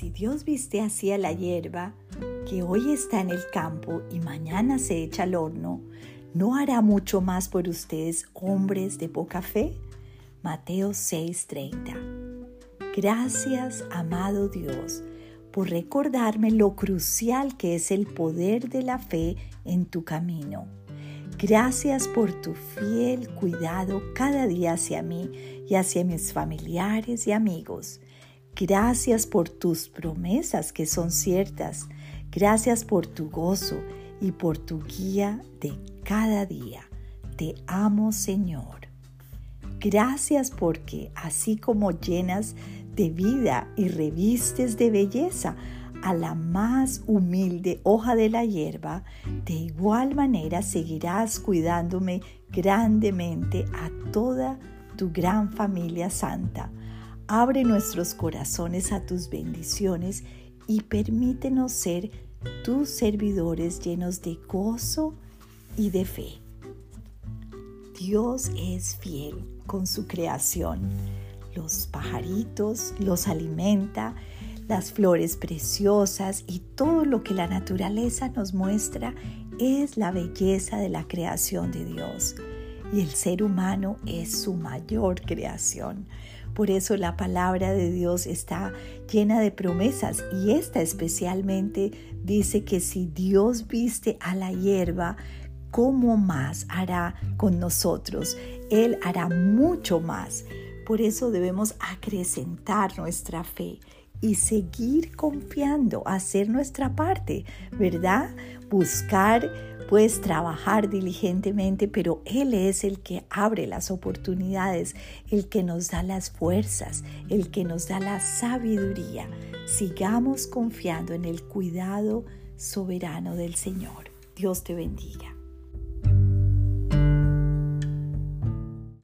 Dios viste así a la hierba que hoy está en el campo y mañana se echa al horno, ¿no hará mucho más por ustedes, hombres de poca fe? Mateo 6:30. Gracias, amado Dios, por recordarme lo crucial que es el poder de la fe en tu camino. Gracias por tu fiel cuidado cada día hacia mí y hacia mis familiares y amigos. Gracias por tus promesas que son ciertas. Gracias por tu gozo y por tu guía de cada día. Te amo, Señor. Gracias porque así como llenas de vida y revistes de belleza a la más humilde hoja de la hierba, de igual manera seguirás cuidándome grandemente a toda tu gran familia santa Abre nuestros corazones a tus bendiciones y permítenos ser tus servidores llenos de gozo y de fe. Dios es fiel con su creación. Los pajaritos los alimenta, las flores preciosas y todo lo que la naturaleza nos muestra es la belleza de la creación de Dios. Y el ser humano es su mayor creación. Por eso la palabra de Dios está llena de promesas y esta especialmente dice que si Dios viste a la hierba, ¿cómo más hará con nosotros? Él hará mucho más. Por eso debemos acrecentar nuestra fe y seguir confiando, hacer nuestra parte, ¿verdad? Buscar Puedes trabajar diligentemente, pero Él es el que abre las oportunidades, el que nos da las fuerzas, el que nos da la sabiduría. Sigamos confiando en el cuidado soberano del Señor. Dios te bendiga.